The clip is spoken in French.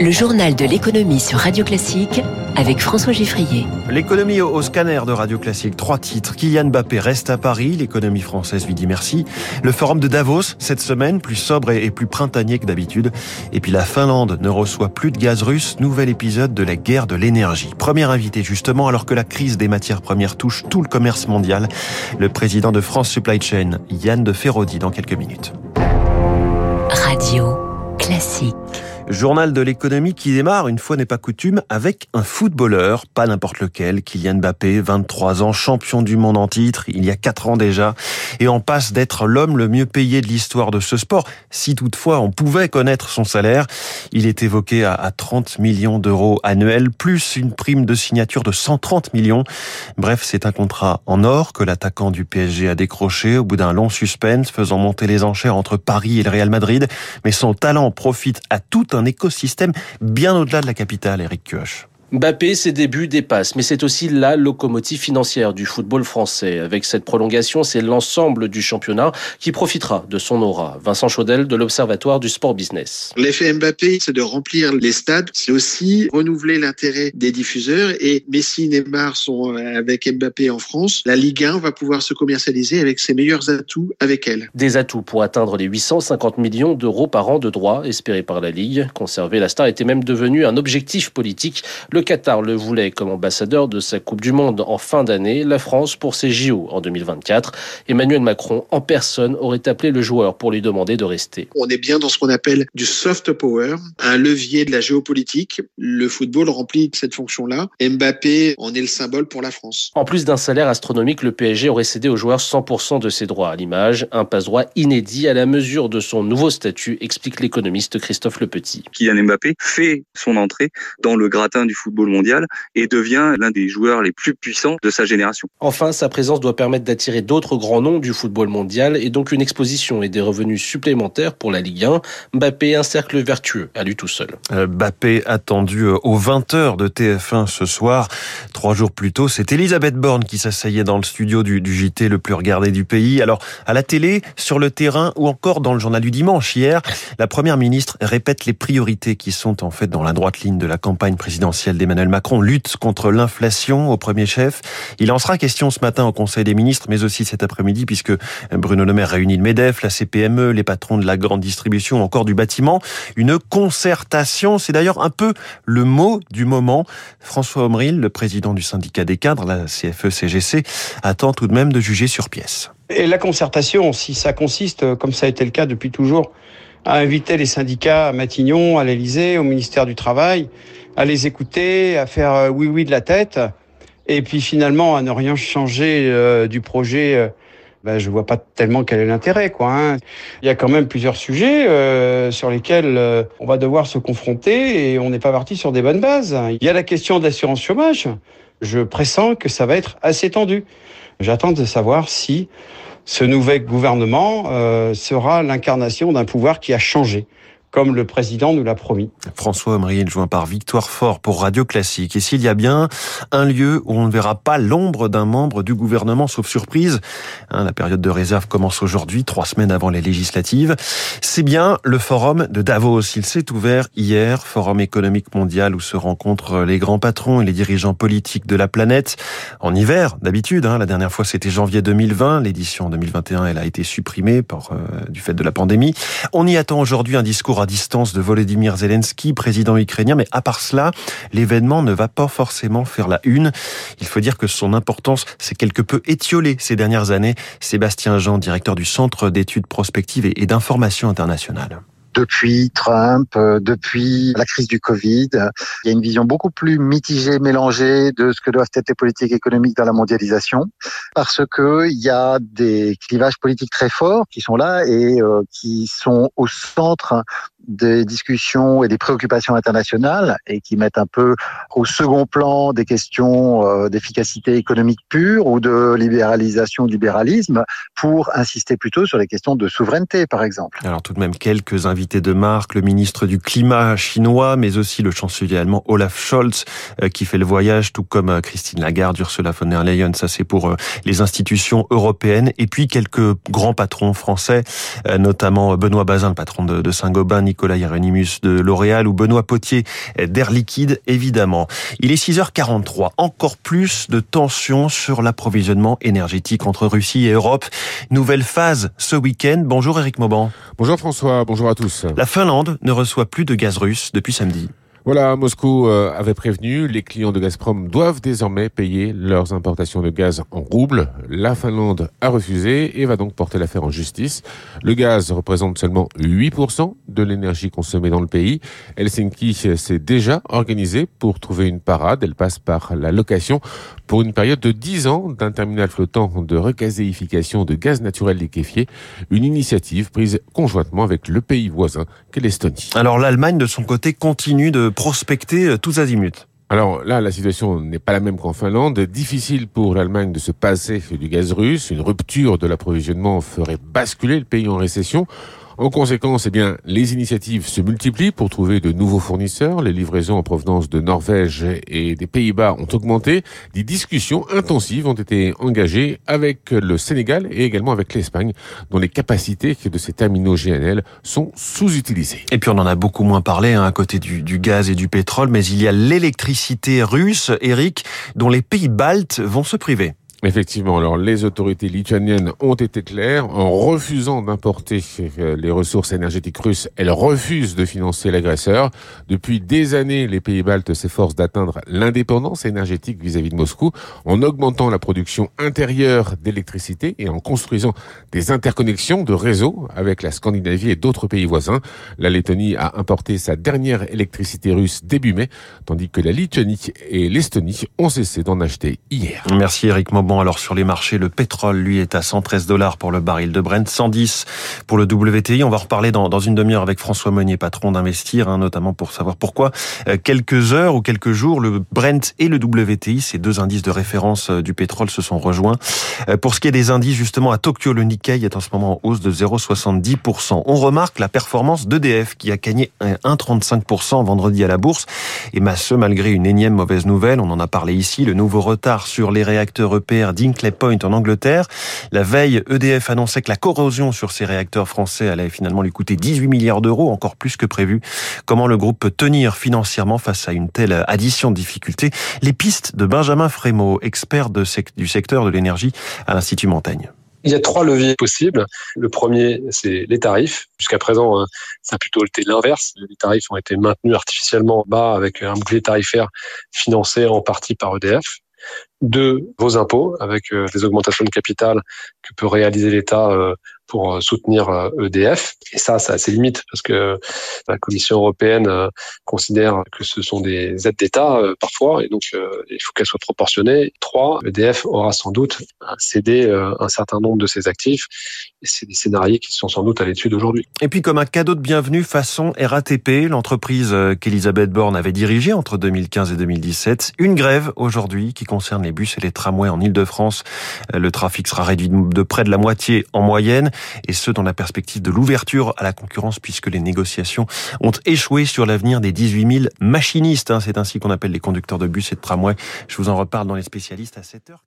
Le journal de l'économie sur Radio Classique avec François Giffrier. L'économie au, scanner de Radio Classique. Trois titres. Kylian Mbappé reste à Paris. L'économie française lui dit merci. Le forum de Davos cette semaine, plus sobre et, plus printanier que d'habitude. Et puis la Finlande ne reçoit plus de gaz russe. Nouvel épisode de la guerre de l'énergie. Premier invité justement alors que la crise des matières premières touche tout le commerce mondial. Le président de France Supply Chain, Yann de Ferrodi, dans quelques minutes. Journal de l'économie qui démarre, une fois n'est pas coutume, avec un footballeur, pas n'importe lequel, Kylian Mbappé, 23 ans, champion du monde en titre, il y a 4 ans déjà, et en passe d'être l'homme le mieux payé de l'histoire de ce sport, si toutefois on pouvait connaître son salaire. Il est évoqué à 30 millions d'euros annuels, plus une prime de signature de 130 millions. Bref, c'est un contrat en or que l'attaquant du PSG a décroché au bout d'un long suspense, faisant monter les enchères entre Paris et le Real Madrid, mais son talent profite à tout un un écosystème bien au-delà de la capitale, Eric Kioch. Mbappé, ses débuts dépassent, mais c'est aussi la locomotive financière du football français. Avec cette prolongation, c'est l'ensemble du championnat qui profitera de son aura. Vincent Chaudel de l'Observatoire du Sport Business. L'effet Mbappé, c'est de remplir les stades, c'est aussi renouveler l'intérêt des diffuseurs. Et Messi, Neymar sont avec Mbappé en France. La Ligue 1 va pouvoir se commercialiser avec ses meilleurs atouts avec elle. Des atouts pour atteindre les 850 millions d'euros par an de droits espérés par la Ligue. Conserver la star était même devenu un objectif politique. Le Qatar le voulait comme ambassadeur de sa Coupe du Monde en fin d'année, la France pour ses JO en 2024. Emmanuel Macron en personne aurait appelé le joueur pour lui demander de rester. On est bien dans ce qu'on appelle du soft power, un levier de la géopolitique. Le football remplit cette fonction-là. Mbappé en est le symbole pour la France. En plus d'un salaire astronomique, le PSG aurait cédé aux joueurs 100% de ses droits à l'image, un passe-droit inédit à la mesure de son nouveau statut, explique l'économiste Christophe Lepetit. Kylian Mbappé fait son entrée dans le gratin du football football mondial et devient l'un des joueurs les plus puissants de sa génération. Enfin, sa présence doit permettre d'attirer d'autres grands noms du football mondial et donc une exposition et des revenus supplémentaires pour la Ligue 1. Mbappé, un cercle vertueux à lui tout seul. Euh, Mbappé attendu euh, aux 20h de TF1 ce soir. Trois jours plus tôt, c'est Elisabeth Borne qui s'asseyait dans le studio du, du JT le plus regardé du pays. Alors, à la télé, sur le terrain ou encore dans le journal du dimanche hier, la première ministre répète les priorités qui sont en fait dans la droite ligne de la campagne présidentielle d'Emmanuel Macron lutte contre l'inflation au premier chef. Il en sera question ce matin au Conseil des ministres, mais aussi cet après-midi, puisque Bruno Le Maire réunit le MEDEF, la CPME, les patrons de la grande distribution, encore du bâtiment. Une concertation, c'est d'ailleurs un peu le mot du moment. François Omril, le président du syndicat des cadres, la CFE-CGC, attend tout de même de juger sur pièce. Et la concertation, si ça consiste, comme ça a été le cas depuis toujours, à inviter les syndicats à Matignon, à l'Élysée, au ministère du Travail, à les écouter, à faire euh, oui oui de la tête, et puis finalement à ne rien changer euh, du projet. Euh, ben, je vois pas tellement quel est l'intérêt, quoi. Hein. Il y a quand même plusieurs sujets euh, sur lesquels on va devoir se confronter et on n'est pas parti sur des bonnes bases. Il y a la question de l'assurance chômage. Je pressens que ça va être assez tendu. J'attends de savoir si ce nouvel gouvernement euh, sera l'incarnation d'un pouvoir qui a changé comme le président nous l'a promis. François Omriel, joint par Victoire Fort pour Radio Classique. Et s'il y a bien un lieu où on ne verra pas l'ombre d'un membre du gouvernement, sauf surprise, hein, la période de réserve commence aujourd'hui, trois semaines avant les législatives, c'est bien le forum de Davos. Il s'est ouvert hier, forum économique mondial où se rencontrent les grands patrons et les dirigeants politiques de la planète. En hiver, d'habitude, hein, la dernière fois c'était janvier 2020, l'édition 2021 elle a été supprimée euh, du fait de la pandémie. On y attend aujourd'hui un discours à distance de Volodymyr Zelensky, président ukrainien, mais à part cela, l'événement ne va pas forcément faire la une. Il faut dire que son importance s'est quelque peu étiolée ces dernières années. Sébastien Jean, directeur du Centre d'études prospectives et d'information internationale depuis Trump, euh, depuis la crise du Covid. Il y a une vision beaucoup plus mitigée, mélangée de ce que doivent être les politiques économiques dans la mondialisation, parce que il y a des clivages politiques très forts qui sont là et euh, qui sont au centre des discussions et des préoccupations internationales et qui mettent un peu au second plan des questions euh, d'efficacité économique pure ou de libéralisation libéralisme pour insister plutôt sur les questions de souveraineté, par exemple. Alors tout de même quelques invités de marque, le ministre du climat chinois, mais aussi le chancelier allemand Olaf Scholz euh, qui fait le voyage, tout comme euh, Christine Lagarde, Ursula von der Leyen, ça c'est pour les institutions européennes, et puis quelques grands patrons français, notamment Benoît Bazin, le patron de Saint-Gobain, Nicolas Hieronymus de L'Oréal ou Benoît Potier d'Air Liquide, évidemment. Il est 6h43. Encore plus de tensions sur l'approvisionnement énergétique entre Russie et Europe. Nouvelle phase ce week-end. Bonjour Eric Mauban. Bonjour François, bonjour à tous. La Finlande ne reçoit plus de gaz russe depuis samedi. Voilà, Moscou euh, avait prévenu, les clients de Gazprom doivent désormais payer leurs importations de gaz en roubles. La Finlande a refusé et va donc porter l'affaire en justice. Le gaz représente seulement 8% de l'énergie consommée dans le pays. Helsinki s'est déjà organisée pour trouver une parade. Elle passe par la location pour une période de 10 ans d'un terminal flottant de recazéification de gaz naturel liquéfié. Une initiative prise conjointement avec le pays voisin qu'est l'Estonie. Alors l'Allemagne, de son côté, continue de prospecter euh, tous azimuts. Alors là, la situation n'est pas la même qu'en Finlande. Difficile pour l'Allemagne de se passer du gaz russe. Une rupture de l'approvisionnement ferait basculer le pays en récession. En conséquence, eh bien, les initiatives se multiplient pour trouver de nouveaux fournisseurs. Les livraisons en provenance de Norvège et des Pays-Bas ont augmenté. Des discussions intensives ont été engagées avec le Sénégal et également avec l'Espagne, dont les capacités de ces terminaux GNL sont sous-utilisées. Et puis on en a beaucoup moins parlé hein, à côté du, du gaz et du pétrole, mais il y a l'électricité russe, Eric, dont les pays baltes vont se priver. Effectivement, alors les autorités lituaniennes ont été claires en refusant d'importer euh, les ressources énergétiques russes. Elles refusent de financer l'agresseur. Depuis des années, les pays baltes s'efforcent d'atteindre l'indépendance énergétique vis-à-vis de Moscou en augmentant la production intérieure d'électricité et en construisant des interconnexions de réseaux avec la Scandinavie et d'autres pays voisins. La Lettonie a importé sa dernière électricité russe début mai, tandis que la Lituanie et l'Estonie ont cessé d'en acheter hier. Merci Eric Bon, alors sur les marchés, le pétrole, lui, est à 113 dollars pour le baril de Brent, 110 pour le WTI. On va reparler dans, une demi-heure avec François Meunier, patron d'Investir, hein, notamment pour savoir pourquoi euh, quelques heures ou quelques jours, le Brent et le WTI, ces deux indices de référence euh, du pétrole, se sont rejoints. Euh, pour ce qui est des indices, justement, à Tokyo, le Nikkei est en ce moment en hausse de 0,70%. On remarque la performance d'EDF qui a gagné 1,35% vendredi à la bourse. Et malgré une énième mauvaise nouvelle, on en a parlé ici, le nouveau retard sur les réacteurs D'Inkley Point en Angleterre. La veille, EDF annonçait que la corrosion sur ses réacteurs français allait finalement lui coûter 18 milliards d'euros, encore plus que prévu. Comment le groupe peut tenir financièrement face à une telle addition de difficultés? Les pistes de Benjamin Frémaux, expert du secteur de l'énergie à l'Institut Montaigne. Il y a trois leviers possibles. Le premier, c'est les tarifs. Jusqu'à présent, euh, ça a plutôt été l'inverse. Les tarifs ont été maintenus artificiellement bas avec un bouclier tarifaire financé en partie par EDF de vos impôts avec euh, des augmentations de capital que peut réaliser l'État euh, pour euh, soutenir EDF. Euh, e Et ça, ça a ses limites parce que la Commission européenne euh, considère que ce sont des aides d'État parfois, et donc il faut qu'elles soient proportionnées. Trois, EDF aura sans doute cédé un certain nombre de ses actifs, et c'est des scénarios qui sont sans doute à l'étude aujourd'hui. Et puis comme un cadeau de bienvenue façon RATP, l'entreprise qu'Elisabeth Borne avait dirigée entre 2015 et 2017, une grève aujourd'hui qui concerne les bus et les tramways en Ile-de-France. Le trafic sera réduit de près de la moitié en moyenne et ce dans la perspective de l'ouverture à la concurrence puisque les négociations ont échoué sur l'avenir des 18 000 machinistes. Hein. C'est ainsi qu'on appelle les conducteurs de bus et de tramway. Je vous en reparle dans les spécialistes à 7 heures.